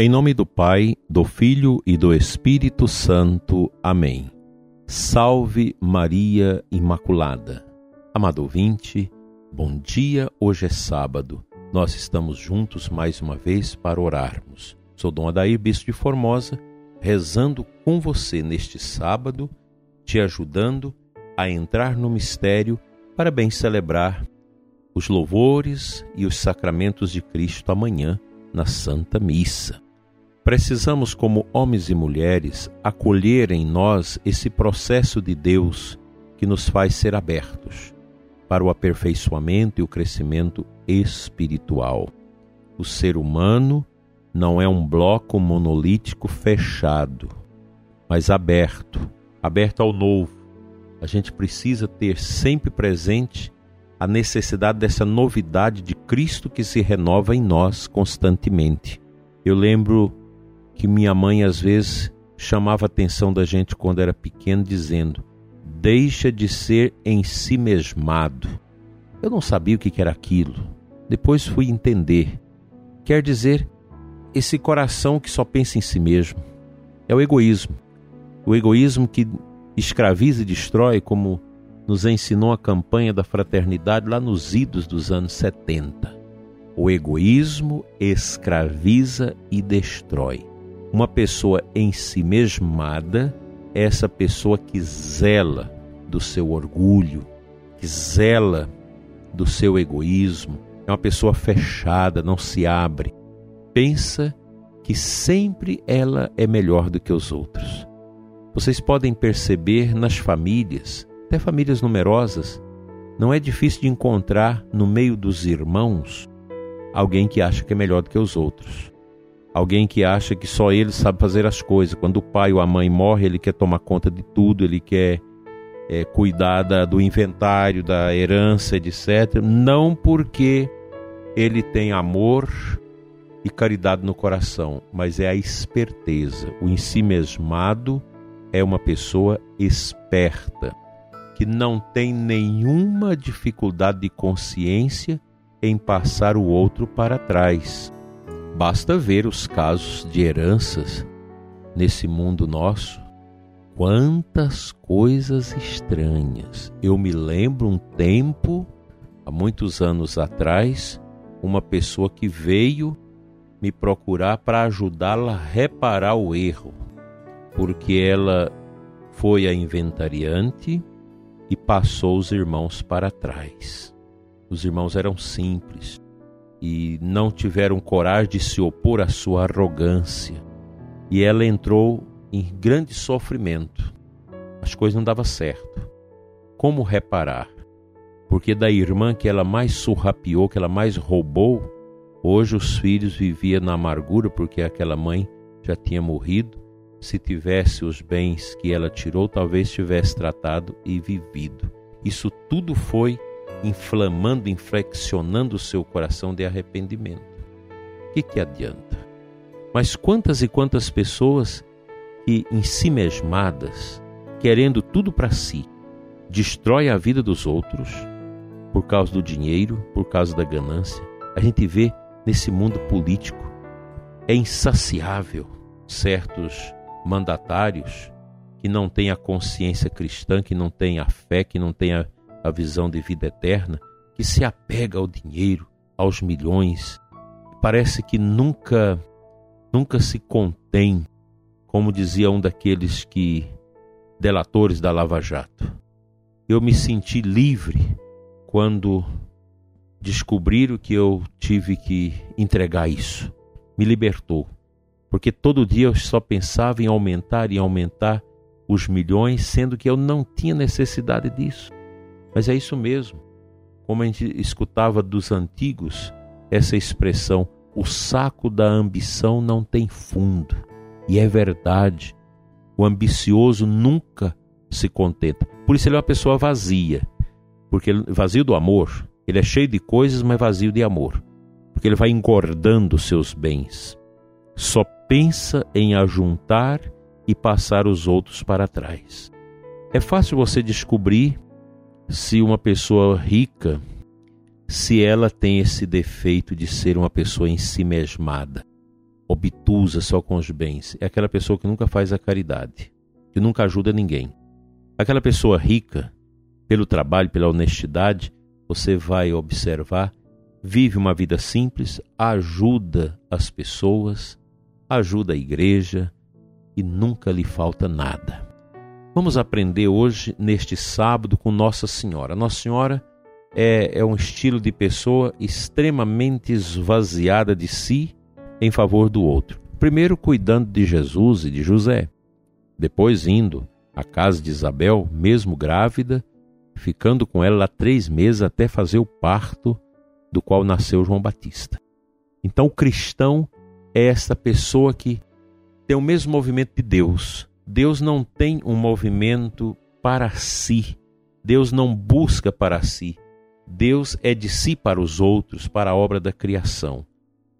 Em nome do Pai, do Filho e do Espírito Santo. Amém. Salve Maria Imaculada. Amado ouvinte, bom dia. Hoje é sábado. Nós estamos juntos mais uma vez para orarmos. Sou Dom Adair Bispo de Formosa, rezando com você neste sábado, te ajudando a entrar no mistério para bem celebrar os louvores e os sacramentos de Cristo amanhã na Santa Missa. Precisamos, como homens e mulheres, acolher em nós esse processo de Deus que nos faz ser abertos para o aperfeiçoamento e o crescimento espiritual. O ser humano não é um bloco monolítico fechado, mas aberto aberto ao novo. A gente precisa ter sempre presente a necessidade dessa novidade de Cristo que se renova em nós constantemente. Eu lembro que minha mãe às vezes chamava a atenção da gente quando era pequeno, dizendo: Deixa de ser em si mesmado. Eu não sabia o que era aquilo. Depois fui entender. Quer dizer, esse coração que só pensa em si mesmo. É o egoísmo. O egoísmo que escraviza e destrói, como nos ensinou a campanha da fraternidade lá nos idos dos anos 70. O egoísmo escraviza e destrói. Uma pessoa em si mesmada é essa pessoa que zela do seu orgulho, que zela do seu egoísmo, é uma pessoa fechada, não se abre, pensa que sempre ela é melhor do que os outros. Vocês podem perceber nas famílias, até famílias numerosas, não é difícil de encontrar no meio dos irmãos alguém que acha que é melhor do que os outros. Alguém que acha que só ele sabe fazer as coisas. Quando o pai ou a mãe morre, ele quer tomar conta de tudo, ele quer é, cuidar da, do inventário, da herança, etc. Não porque ele tem amor e caridade no coração, mas é a esperteza. O ensimesmado é uma pessoa esperta, que não tem nenhuma dificuldade de consciência em passar o outro para trás Basta ver os casos de heranças nesse mundo nosso. Quantas coisas estranhas. Eu me lembro um tempo, há muitos anos atrás, uma pessoa que veio me procurar para ajudá-la a reparar o erro, porque ela foi a inventariante e passou os irmãos para trás. Os irmãos eram simples, e não tiveram coragem de se opor à sua arrogância. E ela entrou em grande sofrimento. As coisas não davam certo. Como reparar? Porque da irmã que ela mais surrapiou, que ela mais roubou, hoje os filhos viviam na amargura porque aquela mãe já tinha morrido. Se tivesse os bens que ela tirou, talvez tivesse tratado e vivido. Isso tudo foi inflamando, inflexionando o seu coração de arrependimento. O que, que adianta? Mas quantas e quantas pessoas que, em si mesmadas, querendo tudo para si, destrói a vida dos outros por causa do dinheiro, por causa da ganância. A gente vê nesse mundo político é insaciável certos mandatários que não têm a consciência cristã, que não têm a fé, que não têm a a visão de vida eterna, que se apega ao dinheiro, aos milhões, parece que nunca nunca se contém, como dizia um daqueles que delatores da Lava Jato. Eu me senti livre quando descobriram que eu tive que entregar isso. Me libertou. Porque todo dia eu só pensava em aumentar e aumentar os milhões, sendo que eu não tinha necessidade disso. Mas é isso mesmo. Como a gente escutava dos antigos, essa expressão, o saco da ambição não tem fundo. E é verdade. O ambicioso nunca se contenta. Por isso ele é uma pessoa vazia. Porque vazio do amor. Ele é cheio de coisas, mas vazio de amor. Porque ele vai engordando seus bens. Só pensa em ajuntar e passar os outros para trás. É fácil você descobrir se uma pessoa rica, se ela tem esse defeito de ser uma pessoa ensimesmada. obtusa só com os bens. É aquela pessoa que nunca faz a caridade, que nunca ajuda ninguém. Aquela pessoa rica, pelo trabalho, pela honestidade, você vai observar, vive uma vida simples, ajuda as pessoas, ajuda a igreja e nunca lhe falta nada. Vamos aprender hoje, neste sábado, com Nossa Senhora. Nossa Senhora é, é um estilo de pessoa extremamente esvaziada de si em favor do outro. Primeiro, cuidando de Jesus e de José. Depois, indo à casa de Isabel, mesmo grávida, ficando com ela três meses até fazer o parto do qual nasceu João Batista. Então, o cristão é essa pessoa que tem o mesmo movimento de Deus. Deus não tem um movimento para si. Deus não busca para si. Deus é de si para os outros, para a obra da criação.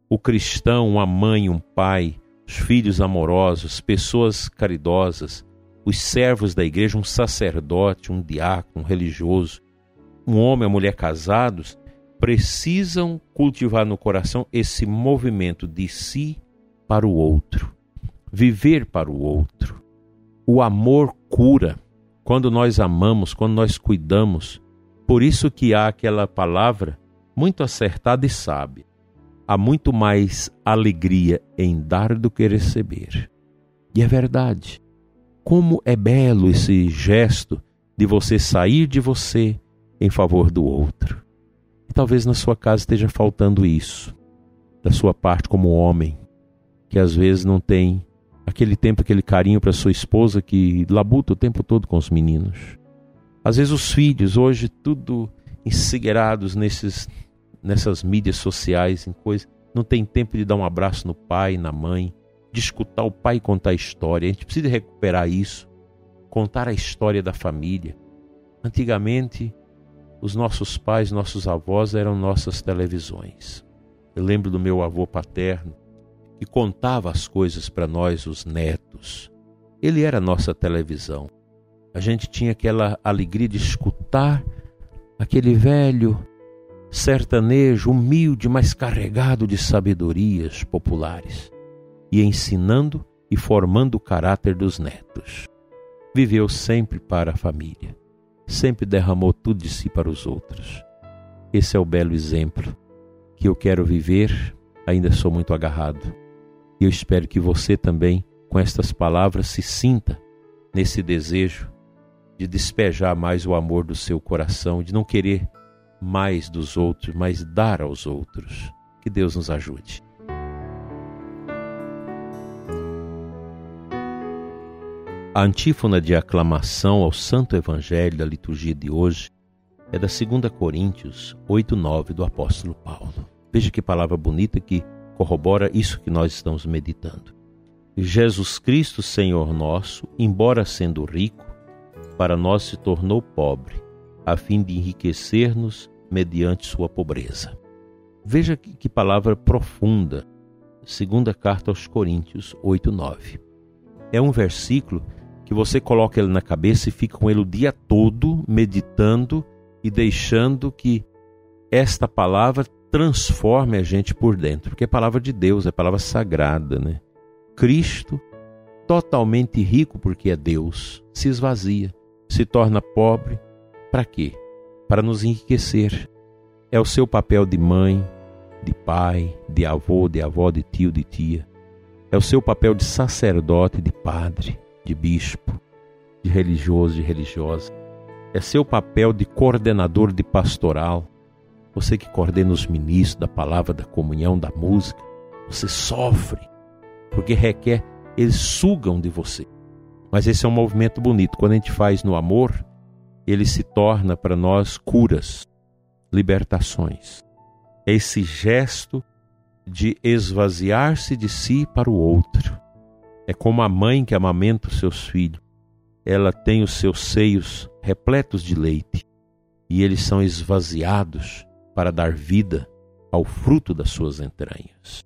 O cristão, uma mãe, um pai, os filhos amorosos, pessoas caridosas, os servos da igreja, um sacerdote, um diácono, um religioso, um homem, uma mulher casados, precisam cultivar no coração esse movimento de si para o outro, viver para o outro. O amor cura. Quando nós amamos, quando nós cuidamos, por isso que há aquela palavra muito acertada e sábia. Há muito mais alegria em dar do que receber. E é verdade. Como é belo esse gesto de você sair de você em favor do outro. E talvez na sua casa esteja faltando isso, da sua parte como homem, que às vezes não tem aquele tempo, aquele carinho para sua esposa que labuta o tempo todo com os meninos. Às vezes os filhos, hoje tudo ensegueirados nesses, nessas mídias sociais, em coisas, não tem tempo de dar um abraço no pai, na mãe, de escutar o pai contar a história. A gente precisa recuperar isso, contar a história da família. Antigamente, os nossos pais, nossos avós eram nossas televisões. Eu lembro do meu avô paterno, que contava as coisas para nós, os netos. Ele era nossa televisão. A gente tinha aquela alegria de escutar aquele velho sertanejo humilde, mas carregado de sabedorias populares e ensinando e formando o caráter dos netos. Viveu sempre para a família, sempre derramou tudo de si para os outros. Esse é o belo exemplo que eu quero viver, ainda sou muito agarrado. E eu espero que você também, com estas palavras, se sinta nesse desejo de despejar mais o amor do seu coração, de não querer mais dos outros, mas dar aos outros. Que Deus nos ajude. A antífona de aclamação ao Santo Evangelho da liturgia de hoje é da 2 Coríntios 8, 9 do apóstolo Paulo. Veja que palavra bonita que corrobora isso que nós estamos meditando. Jesus Cristo, Senhor nosso, embora sendo rico, para nós se tornou pobre, a fim de enriquecer-nos mediante sua pobreza. Veja que, palavra profunda. Segunda carta aos Coríntios 8, 9. É um versículo que você coloca ele na cabeça e fica com ele o dia todo meditando e deixando que esta palavra transforme a gente por dentro, porque é palavra de Deus, é palavra sagrada, né? Cristo, totalmente rico porque é Deus, se esvazia, se torna pobre, para quê? Para nos enriquecer. É o seu papel de mãe, de pai, de avô, de avó, de tio, de tia. É o seu papel de sacerdote, de padre de bispo, de religioso, de religiosa. É seu papel de coordenador de pastoral. Você que coordena os ministros da palavra, da comunhão, da música. Você sofre, porque requer, eles sugam de você. Mas esse é um movimento bonito. Quando a gente faz no amor, ele se torna para nós curas, libertações. É esse gesto de esvaziar-se de si para o outro é como a mãe que amamenta os seus filhos. Ela tem os seus seios repletos de leite e eles são esvaziados para dar vida ao fruto das suas entranhas.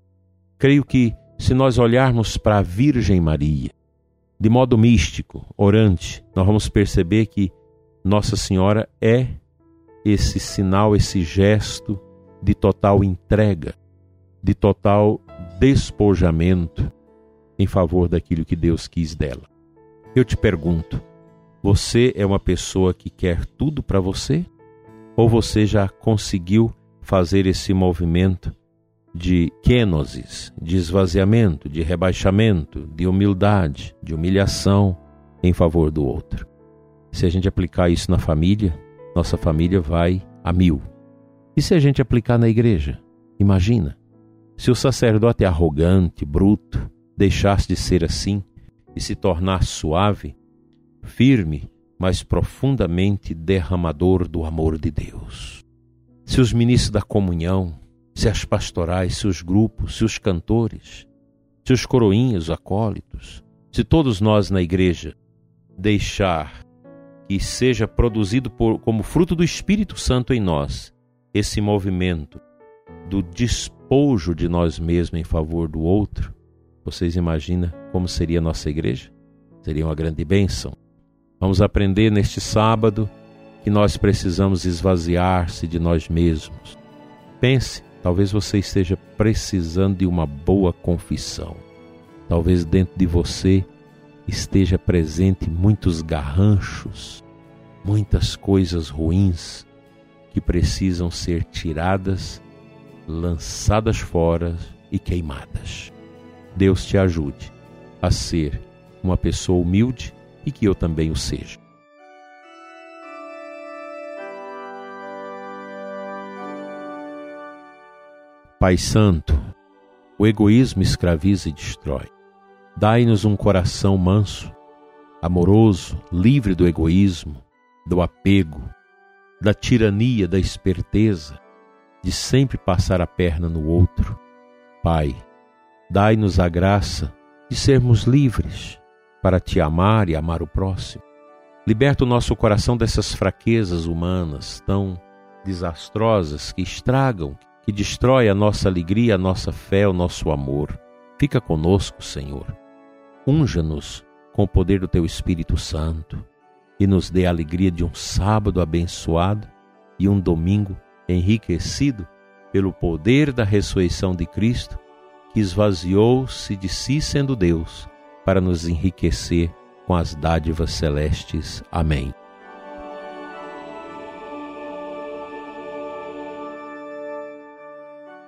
Creio que, se nós olharmos para a Virgem Maria, de modo místico, orante, nós vamos perceber que Nossa Senhora é esse sinal, esse gesto de total entrega, de total despojamento em favor daquilo que Deus quis dela. Eu te pergunto: você é uma pessoa que quer tudo para você? Ou você já conseguiu fazer esse movimento de kenosis, de esvaziamento, de rebaixamento, de humildade, de humilhação em favor do outro? Se a gente aplicar isso na família, nossa família vai a mil. E se a gente aplicar na igreja? Imagina, se o sacerdote arrogante, bruto, deixasse de ser assim e se tornar suave, firme, mas profundamente derramador do amor de Deus. Se os ministros da comunhão, se as pastorais, se os grupos, se os cantores, se os coroinhos, acólitos, se todos nós na igreja deixar que seja produzido por, como fruto do Espírito Santo em nós esse movimento do despojo de nós mesmos em favor do outro, vocês imaginam como seria a nossa igreja? Seria uma grande bênção. Vamos aprender neste sábado que nós precisamos esvaziar-se de nós mesmos. Pense, talvez você esteja precisando de uma boa confissão. Talvez dentro de você esteja presente muitos garranchos, muitas coisas ruins que precisam ser tiradas, lançadas fora e queimadas. Deus te ajude a ser uma pessoa humilde e que eu também o seja. Pai Santo, o egoísmo escraviza e destrói. Dai-nos um coração manso, amoroso, livre do egoísmo, do apego, da tirania, da esperteza, de sempre passar a perna no outro. Pai, dai-nos a graça de sermos livres para te amar e amar o próximo. Liberta o nosso coração dessas fraquezas humanas tão desastrosas que estragam, que destrói a nossa alegria, a nossa fé, o nosso amor. Fica conosco, Senhor. Unja-nos com o poder do teu Espírito Santo e nos dê a alegria de um sábado abençoado e um domingo enriquecido pelo poder da ressurreição de Cristo, que esvaziou-se de si sendo Deus para nos enriquecer com as dádivas celestes. Amém.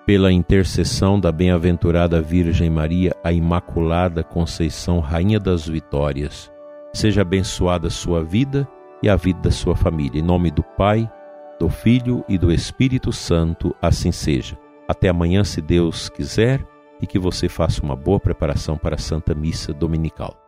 Pela intercessão da bem-aventurada Virgem Maria, a Imaculada Conceição, Rainha das Vitórias, seja abençoada a sua vida e a vida da sua família. Em nome do Pai, do Filho e do Espírito Santo, assim seja. Até amanhã, se Deus quiser e que você faça uma boa preparação para a Santa Missa Dominical.